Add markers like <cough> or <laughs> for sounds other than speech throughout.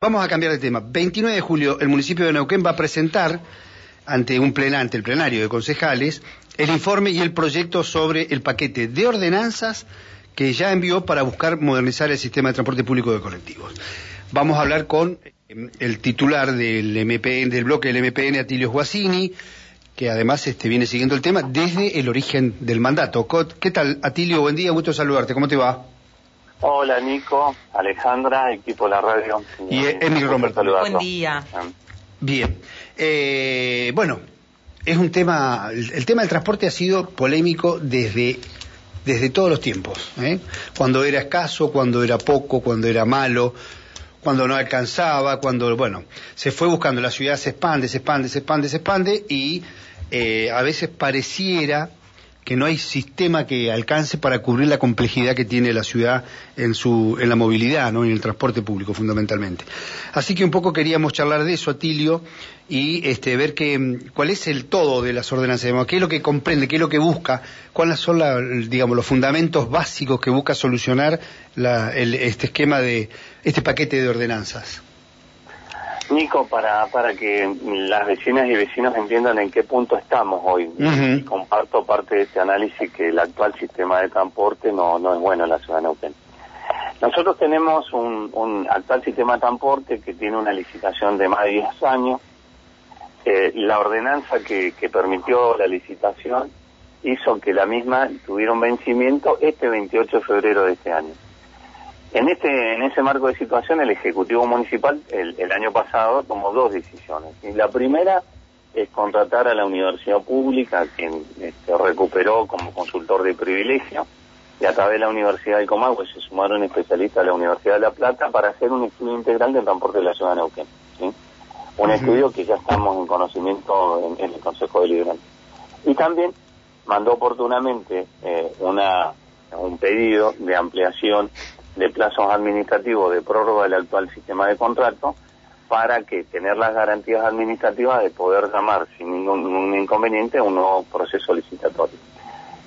Vamos a cambiar de tema. 29 de julio, el municipio de Neuquén va a presentar ante un plenante, el plenario de concejales, el informe y el proyecto sobre el paquete de ordenanzas que ya envió para buscar modernizar el sistema de transporte público de colectivos. Vamos a hablar con eh, el titular del MPN, del bloque del MPN, Atilio Guasini, que además este, viene siguiendo el tema desde el origen del mandato. ¿Qué tal, Atilio? Buen día, gusto saludarte. ¿Cómo te va? Hola Nico, Alejandra, equipo de la radio. Y Emil Roberto. Buen día. Bien. Eh, bueno, es un tema, el, tema del transporte ha sido polémico desde, desde todos los tiempos. ¿eh? Cuando era escaso, cuando era poco, cuando era malo, cuando no alcanzaba, cuando, bueno, se fue buscando, la ciudad se expande, se expande, se expande, se expande y eh, a veces pareciera que no hay sistema que alcance para cubrir la complejidad que tiene la ciudad en su en la movilidad, ¿no? en el transporte público fundamentalmente. Así que un poco queríamos charlar de eso, Atilio, y este ver que, cuál es el todo de las ordenanzas, qué es lo que comprende, qué es lo que busca, cuáles son digamos los fundamentos básicos que busca solucionar este esquema de este paquete de ordenanzas. Nico, para, para que las vecinas y vecinos entiendan en qué punto estamos hoy, comparto parte de este análisis que el actual sistema de transporte no, no es bueno en la ciudad de Neuquén. Nosotros tenemos un, un actual sistema de transporte que tiene una licitación de más de 10 años. Eh, la ordenanza que, que permitió la licitación hizo que la misma tuviera un vencimiento este 28 de febrero de este año. En este en ese marco de situación, el Ejecutivo Municipal el, año pasado tomó dos decisiones. Y la primera es contratar a la universidad pública, quien este, recuperó como consultor de privilegio, y a través de la Universidad del Comahue se sumaron especialistas de la Universidad de La Plata para hacer un estudio integral del transporte de la ciudad de Neuquén. Un estudio que ya estamos en conocimiento en, el Consejo Deliberante. Y también mandó oportunamente eh, una, un pedido de ampliación de plazos administrativos de prórroga del actual sistema de contrato para que tener las garantías administrativas de poder llamar sin ningún, inconveniente a un nuevo proceso licitatorio.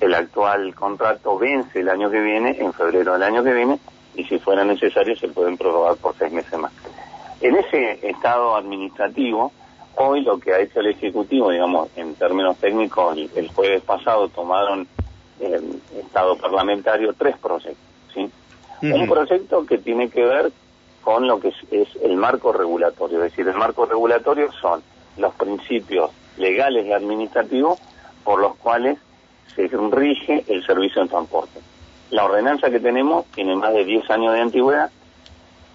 El actual contrato vence el año que viene, en febrero del año que viene, y si fuera necesario se pueden prorrogar por seis meses más. En ese estado administrativo, hoy lo que ha hecho el Ejecutivo, digamos, en términos técnicos, el, jueves pasado tomaron el estado parlamentario tres proyectos, ¿sí? Un proyecto que tiene que ver con lo que es, el marco regulatorio, es decir, el marco regulatorio son los principios legales y administrativos por los cuales se rige el servicio de transporte. La ordenanza que tenemos tiene más de 10 años de antigüedad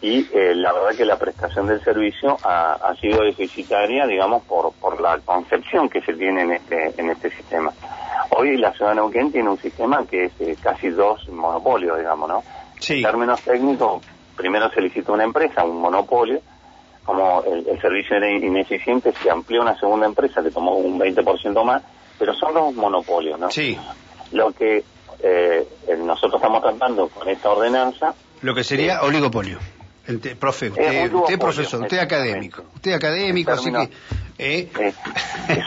y eh, la verdad que la prestación del servicio ha, sido deficitaria, digamos, por, por la concepción que se tiene en este, en este sistema. Hoy la ciudad de Neuquén tiene un sistema que es eh, casi dos monopolios, digamos, ¿no? En términos técnicos, primero se licitó una empresa, un monopolio, como el, servicio era ineficiente, se amplió una segunda empresa que tomó un 20% más, pero son dos monopolios, ¿no? Sí. Lo que eh, nosotros estamos tratando con esta ordenanza... Lo que sería oligopolio. profe, usted, usted profesor, usted académico, usted académico, así que ¿Eh?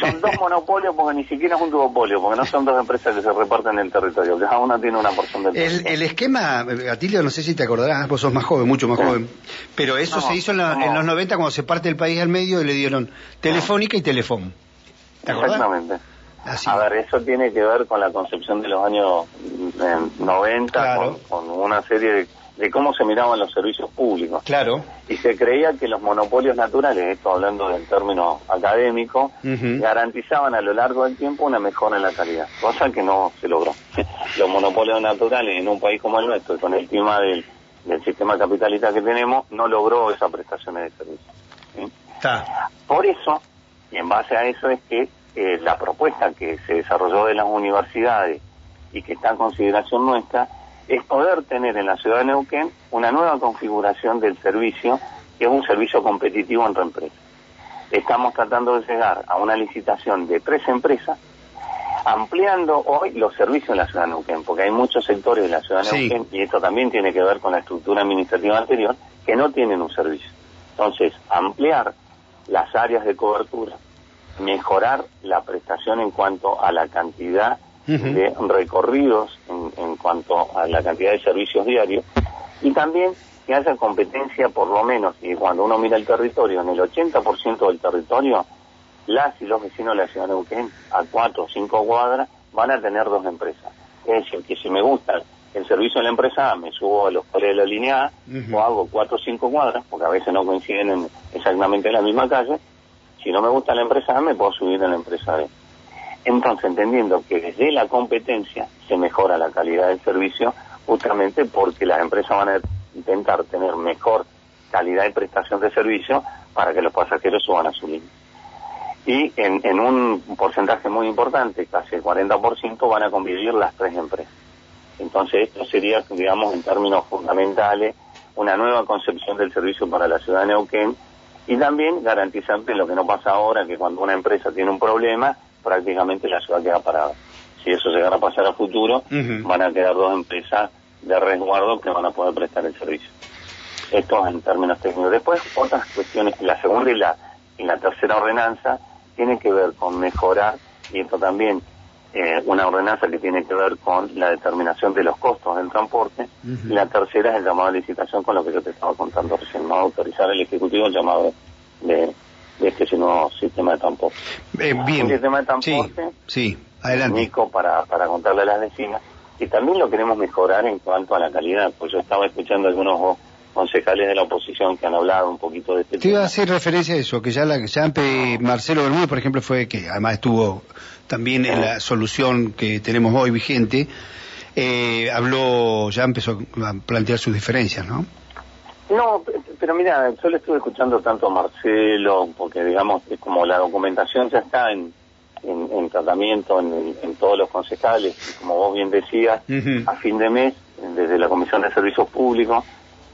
son dos monopolios porque ni siquiera es un duopolio, porque no son dos empresas que se reparten en el territorio, cada una tiene una porción del el, el esquema, Atilio, no sé si te acordarás, vos sos más joven, mucho más joven, pero eso se hizo en, los 90 cuando se parte el país al medio y le dieron Telefónica y Telefón. Exactamente. A ver, eso tiene que ver con la concepción de los años 90, eh, con una serie de de cómo se miraban los servicios públicos. Claro. Y se creía que los monopolios naturales, esto hablando del término académico, garantizaban a lo largo del tiempo una mejora en la calidad, cosa que no se logró. <laughs> los monopolios naturales en un país como el nuestro, con el clima del, sistema capitalista que tenemos, no logró esas prestaciones de servicio. Por eso, y en base a eso es que eh, la propuesta que se desarrolló de las universidades y que está en consideración nuestra, es poder tener en la ciudad de Neuquén una nueva configuración del servicio, que es un servicio competitivo entre empresas. Estamos tratando de llegar a una licitación de tres empresas, ampliando hoy los servicios en la ciudad de Neuquén, porque hay muchos sectores de la ciudad de Neuquén, y esto también tiene que ver con la estructura administrativa anterior, que no tienen un servicio. Entonces, ampliar las áreas de cobertura, mejorar la prestación en cuanto a la cantidad de recorridos en, cuanto a la cantidad de servicios diarios Y también que haya competencia por lo menos, y cuando uno mira el territorio, en el 80% del territorio, las y los vecinos de la ciudad de Neuquén, a cuatro o cinco cuadras, van a tener dos empresas. Es decir, que si me gusta el servicio de la empresa A, me subo a los cuales de la línea A, o hago cuatro o cinco cuadras, porque a veces no coinciden en exactamente en la misma calle. Si no me gusta la empresa A, me puedo subir a la empresa B. Entonces, entendiendo que desde la competencia se mejora la calidad del servicio, justamente porque las empresas van a intentar tener mejor calidad de prestación de servicio para que los pasajeros suban a su línea. Y en, en un porcentaje muy importante, casi el 40%, van a convivir las tres empresas. Entonces, esto sería, digamos, en términos fundamentales, una nueva concepción del servicio para la ciudad de Neuquén y también garantizarte lo que no pasa ahora, que cuando una empresa tiene un problema, prácticamente la ciudad queda parada. Si eso llegara a pasar a futuro, van a quedar dos empresas de resguardo que van a poder prestar el servicio. Esto en términos técnicos. Después, otras cuestiones, la segunda y la, y la tercera ordenanza tienen que ver con mejorar, y esto también eh, una ordenanza que tiene que ver con la determinación de los costos del transporte, y la tercera es el llamado a licitación con lo que yo te estaba contando recién, no autorizar el Ejecutivo el llamado de, de este nuevo sistema de transporte. Eh, bien. Un sistema de transporte, sí, adelante. Nico, para, para contarle a las vecinas, y también lo queremos mejorar en cuanto a la calidad, pues yo estaba escuchando algunos concejales de la oposición que han hablado un poquito de este Te tema. iba a hacer referencia a eso, que ya la ya Marcelo Bermúdez, por ejemplo, fue que además estuvo también en la solución que tenemos hoy vigente, eh, habló, ya empezó a plantear sus diferencias, ¿no? No, pe- pero mira, yo le estuve escuchando tanto a Marcelo, porque digamos, es como la documentación ya está en, en, en tratamiento en, en todos los concejales, y como vos bien decías, a fin de mes, desde la Comisión de Servicios Públicos,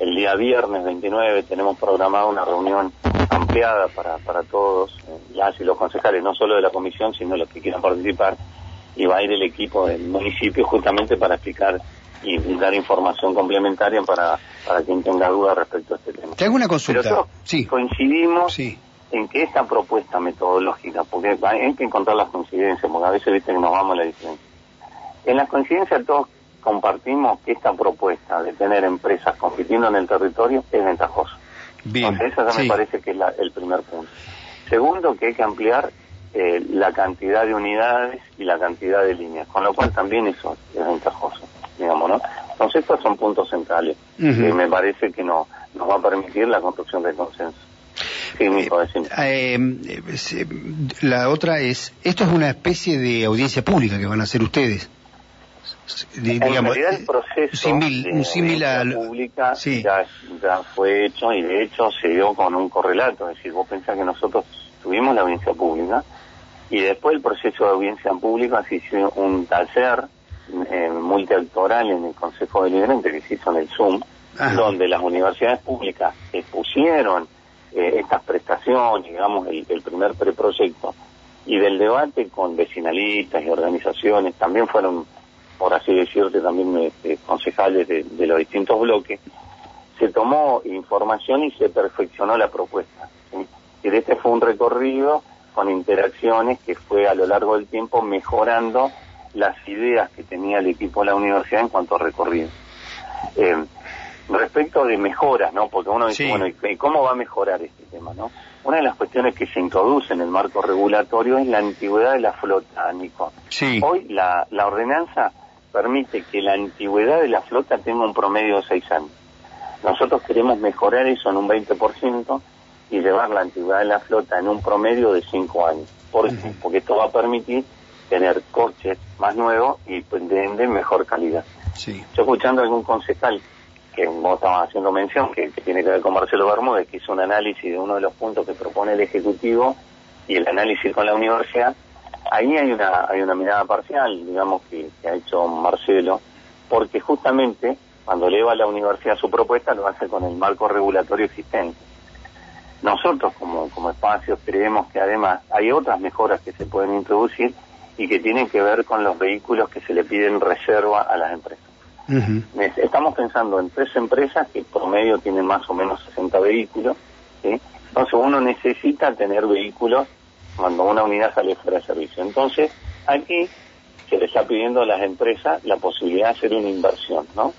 el día viernes 29 tenemos programada una reunión ampliada para, para todos, eh, las y los concejales, no solo de la comisión, sino los que quieran participar, y va a ir el equipo del municipio justamente para explicar y, dar información complementaria para, para quien tenga dudas respecto a este tema. Te hago una Pero consulta. todos Sí, coincidimos sí. en que esta propuesta metodológica, porque hay que encontrar las coincidencias, porque a veces viste que nos vamos a la diferencia. En las coincidencias todos compartimos que esta propuesta de tener empresas compitiendo en el territorio es ventajosa. Bien. Entonces, esa ya sí. me parece que es la- el primer punto. Segundo, que hay que ampliar eh, la cantidad de unidades y la cantidad de líneas, con lo cual también eso es ventajoso, digamos, ¿no? Entonces, estos son puntos centrales que me parece que no, nos va a permitir la construcción de consenso. Sí, Nico. Eh, eh, se- la otra es, esto es una especie de audiencia pública que van a hacer ustedes. De- En digamos, realidad eh, el proceso simil- de al- pública sí. ya, ya fue hecho y de hecho se dio con un correlato, es decir, vos pensás que nosotros tuvimos la audiencia pública y después el proceso de audiencia pública se hizo un taller eh, multiactoral en el Consejo Deliberante que se hizo en el Zoom, Ajá. donde las universidades públicas expusieron eh, estas prestaciones, digamos, el, el primer preproyecto, y del debate con vecinalistas y organizaciones, también fueron, por así decirte, también este, concejales de, de los distintos bloques, se tomó información y se perfeccionó la propuesta. ¿sí? Y de este fue un recorrido con interacciones que fue a lo largo del tiempo mejorando las ideas que tenía el equipo de la universidad en cuanto a recorrido. Eh, respecto de mejoras, ¿no? Porque uno dice, Sí. bueno, ¿y y cómo va a mejorar este tema, no? Una de las cuestiones que se introduce en el marco regulatorio es la antigüedad de la flota, Nico. Sí. Hoy la, la ordenanza permite que la antigüedad de la flota tenga un promedio de seis años. Nosotros queremos mejorar eso en un 20% y llevar la antigüedad de la flota en un promedio de cinco años. ¿Por qué? Porque esto va a permitir tener coches más nuevos y pues, de mejor calidad. Sí. Yo escuchando a algún concejal que vos estabas haciendo mención, que, que tiene que ver con Marcelo Bermúdez, que hizo un análisis de uno de los puntos que propone el Ejecutivo y el análisis con la universidad, ahí hay una, hay una mirada parcial, digamos, que, que ha hecho Marcelo, porque justamente cuando eleva a la universidad su propuesta lo hace con el marco regulatorio existente. Nosotros como, como espacios creemos que además hay otras mejoras que se pueden introducir y que tienen que ver con los vehículos que se le piden reserva a las empresas. Estamos pensando en tres empresas que promedio tienen más o menos 60 vehículos. ¿sí? Entonces uno necesita tener vehículos cuando una unidad sale fuera de servicio. Entonces aquí se le está pidiendo a las empresas la posibilidad de hacer una inversión. ¿no?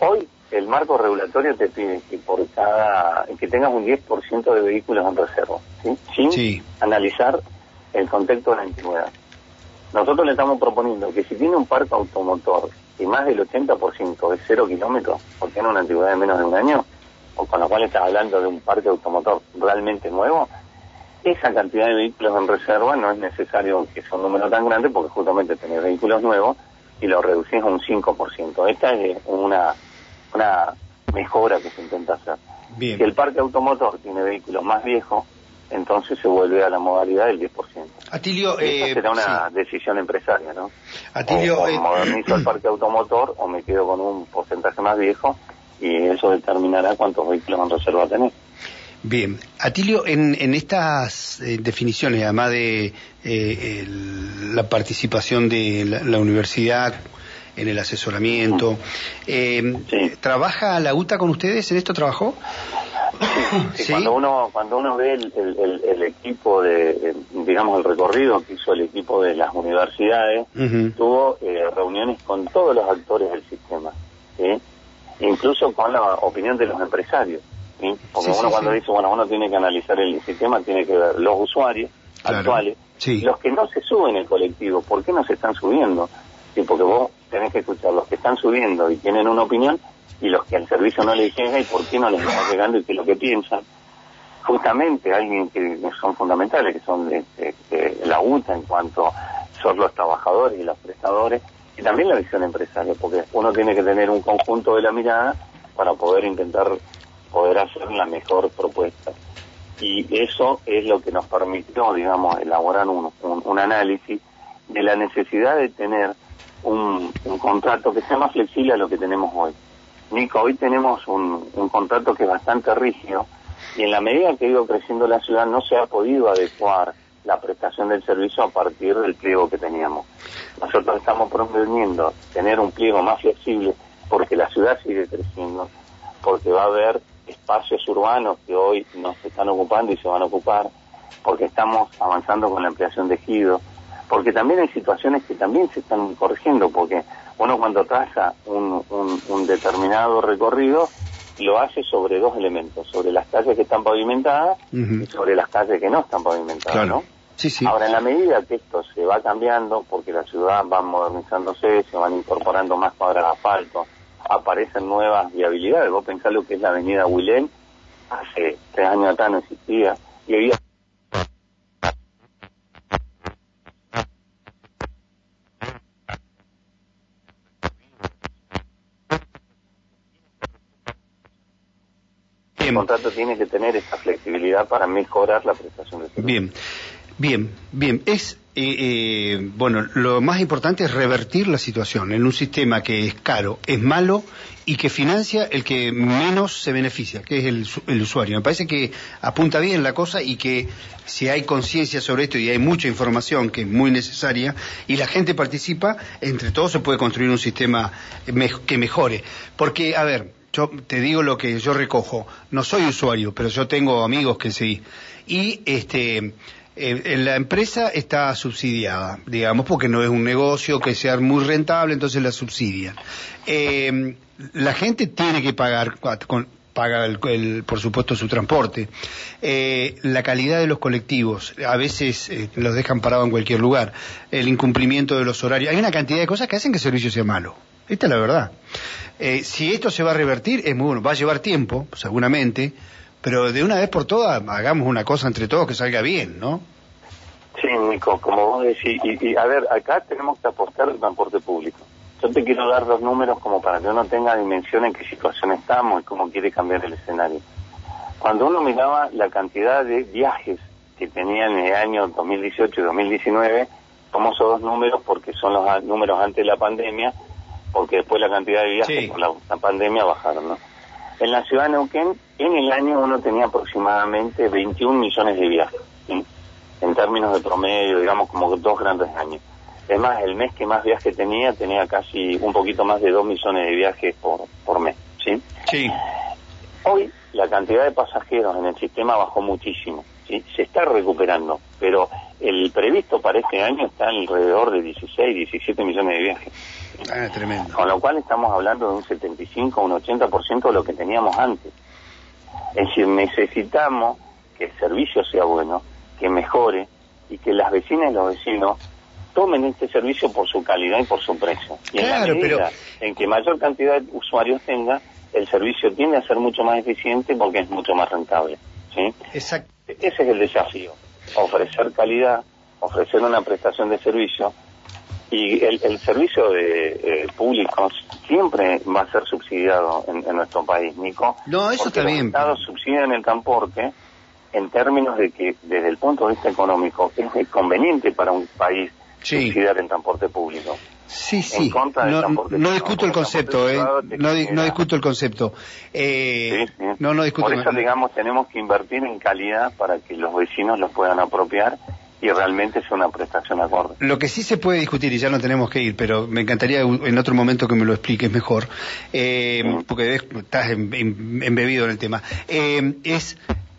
Hoy el marco regulatorio te pide que por cada que tengas un 10% de vehículos en reserva, ¿sí? sin analizar el contexto de la antigüedad. Nosotros le estamos proponiendo que si tiene un parque automotor y más del 80% de cero kilómetros, o tiene una antigüedad de menos de un año, o con lo cual estás hablando de un parque automotor realmente nuevo, esa cantidad de vehículos en reserva no es necesario que sea un número tan grande porque justamente tener vehículos nuevos y lo reducís a un 5%. Esta es una, una mejora que se intenta hacer. Si el parque automotor tiene vehículos más viejos, entonces se vuelve a la modalidad del 10%. Atilio, eh, será una decisión empresaria, ¿no? Atilio, o, eh, modernizo el parque automotor o me quedo con un porcentaje más viejo y eso determinará cuántos vehículos en reserva tener. Bien, Atilio, en, en estas eh, definiciones, además de eh, la participación de la, universidad en el asesoramiento, eh, ¿trabaja la UTA con ustedes? ¿En esto trabajó? Sí, Cuando uno cuando uno ve el, equipo de, digamos, el recorrido que hizo el equipo de las universidades, tuvo reuniones con todos los actores del sistema, incluso con la opinión de los empresarios. Porque uno cuando dice, bueno, uno tiene que analizar el sistema, tiene que ver los usuarios actuales, los que no se suben el colectivo, ¿por qué no se están subiendo? Sí, porque vos tenés que escuchar los que están subiendo y tienen una opinión y los que al servicio no les llega y por qué no les está llegando y qué es lo que piensan. Justamente alguien que son fundamentales, que son de, la UTA en cuanto son los trabajadores y los prestadores, y también la visión empresaria, porque uno tiene que tener un conjunto de la mirada para poder intentar poder hacer la mejor propuesta. Y eso es lo que nos permitió, digamos, elaborar un, un, análisis de la necesidad de tener un, un, contrato que sea más flexible a lo que tenemos hoy. Nico, hoy tenemos un, un contrato que es bastante rígido y en la medida que ha ido creciendo la ciudad no se ha podido adecuar la prestación del servicio a partir del pliego que teníamos. Nosotros estamos proponiendo tener un pliego más flexible porque la ciudad sigue creciendo, porque va a haber espacios urbanos que hoy no se están ocupando y se van a ocupar, porque estamos avanzando con la ampliación de ejidos, porque también hay situaciones que también se están corrigiendo, porque uno cuando traza un, un, determinado recorrido lo hace sobre dos elementos, sobre las calles que están pavimentadas y sobre las calles que no están pavimentadas, ¿no? Sí, sí. Ahora, en la medida que esto se va cambiando, porque la ciudad va modernizándose, se van incorporando más cuadras de asfalto, aparecen nuevas viabilidades. Vos pensás lo que es la avenida Willén, hace tres años atrás no existía, y había El contrato tiene que tener esa flexibilidad para mejorar la prestación de servicio. Bien. Bien, bien. Es, eh, eh, bueno, lo más importante es revertir la situación en un sistema que es caro, es malo y que financia el que menos se beneficia, que es el, usuario. Me parece que apunta bien la cosa y que si hay conciencia sobre esto y hay mucha información que es muy necesaria y la gente participa, entre todos se puede construir un sistema que mejore. Porque, a ver, yo te digo lo que yo recojo. No soy usuario, pero yo tengo amigos que sí. Y este eh, la empresa está subsidiada, digamos, porque no es un negocio que sea muy rentable, entonces la subsidian. Eh, la gente tiene que pagar, paga el, por supuesto su transporte. Eh, la calidad de los colectivos, a veces los dejan parados en cualquier lugar. El incumplimiento de los horarios. Hay una cantidad de cosas que hacen que el servicio sea malo. Esta es la verdad. si esto se va a revertir, es muy bueno. Va a llevar tiempo, seguramente pero de una vez por todas hagamos una cosa entre todos que salga bien, ¿no? Sí, Nico, como vos decís, y, a ver, acá tenemos que apostar al transporte público. Yo te quiero dar dos números como para que uno tenga dimensión en qué situación estamos y cómo quiere cambiar el escenario. Cuando uno miraba la cantidad de viajes que tenían en el año 2018 y 2019, tomamos esos dos números porque son los números antes de la pandemia, porque después la cantidad de viajes con la, la pandemia bajaron, ¿no? En la ciudad de Neuquén, en el año uno tenía aproximadamente 21 millones de viajes, en términos de promedio, digamos como dos grandes años. Es más, el mes que más viajes tenía, tenía casi un poquito más de 2 millones de viajes por, por mes, ¿sí? Sí. Hoy la cantidad de pasajeros en el sistema bajó muchísimo, ¿sí? Se está recuperando, pero el previsto para este año está alrededor de 16, 17 millones de viajes. Ah, tremendo. Con lo cual estamos hablando de un 75, un 80% de lo que teníamos antes. Es decir, necesitamos que el servicio sea bueno, que mejore y que las vecinas y los vecinos tomen este servicio por su calidad y por su precio. Y en la medida en que mayor cantidad de usuarios tenga, el servicio tiende a ser mucho más eficiente porque es mucho más rentable. ¿sí? Exacto. Ese es el desafío, ofrecer calidad, ofrecer una prestación de servicio y el, servicio de eh, público siempre va a ser subsidiado en, nuestro país, Nico. No, eso está bien. Los estados subsidian el transporte en términos de que desde el punto de vista económico es conveniente para un país subsidiar el transporte público. Sí, sí. no, discuto el concepto, ¿eh? No, discuto el concepto. Eh, No, no discuto. Por eso, digamos, tenemos que invertir en calidad para que los vecinos los puedan apropiar y realmente es una prestación acorde. Lo que sí se puede discutir, y ya no tenemos que ir, pero me encantaría en otro momento que me lo expliques mejor, eh, porque estás embebido en el tema, eh, es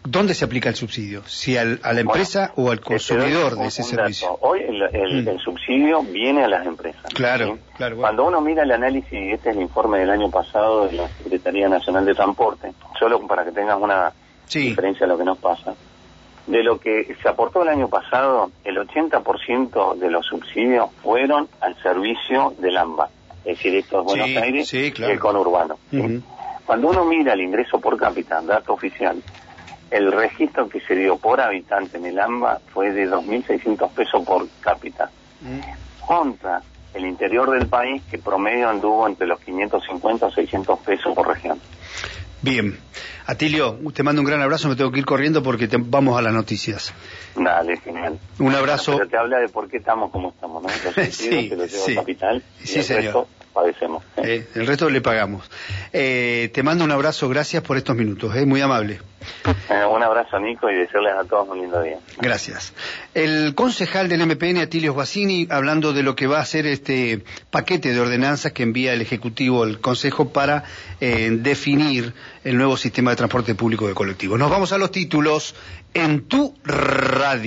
¿Dónde se aplica el subsidio? ¿Si a la empresa o al consumidor de ese servicio? Hoy mm. el, subsidio viene a las empresas. Claro, claro. Cuando uno mira el análisis, este es el informe del año pasado de la Secretaría Nacional de Transporte, solo para que tengas una diferencia de lo que nos pasa, de lo que se aportó el año pasado, el 80% de los subsidios fueron al servicio del AMBA, es decir, esto es Buenos Aires y el conurbano. Cuando uno mira el ingreso por cápita, dato oficial, el registro que se dio por habitante en el AMBA fue de 2.600 pesos por cápita, contra el interior del país que promedio anduvo entre los 550 o 600 pesos por región. Bien. Atilio, te mando un gran abrazo, me tengo que ir corriendo porque vamos a las noticias. Dale, genial. Un abrazo. Pero te habla de por qué estamos como estamos, ¿no? <laughs> sí, que lo sí. capital sí, señor. Padecemos. Eh, el resto le pagamos. Eh, te mando un abrazo, gracias por estos minutos, eh, muy amable. Eh, un abrazo, Nico, y desearles a todos un lindo día. Gracias. El concejal del MPN, Atilio Guasini, hablando de lo que va a ser este paquete de ordenanzas que envía el Ejecutivo al Consejo para eh, definir el nuevo sistema de transporte público de colectivos. Nos vamos a los títulos en tu radio.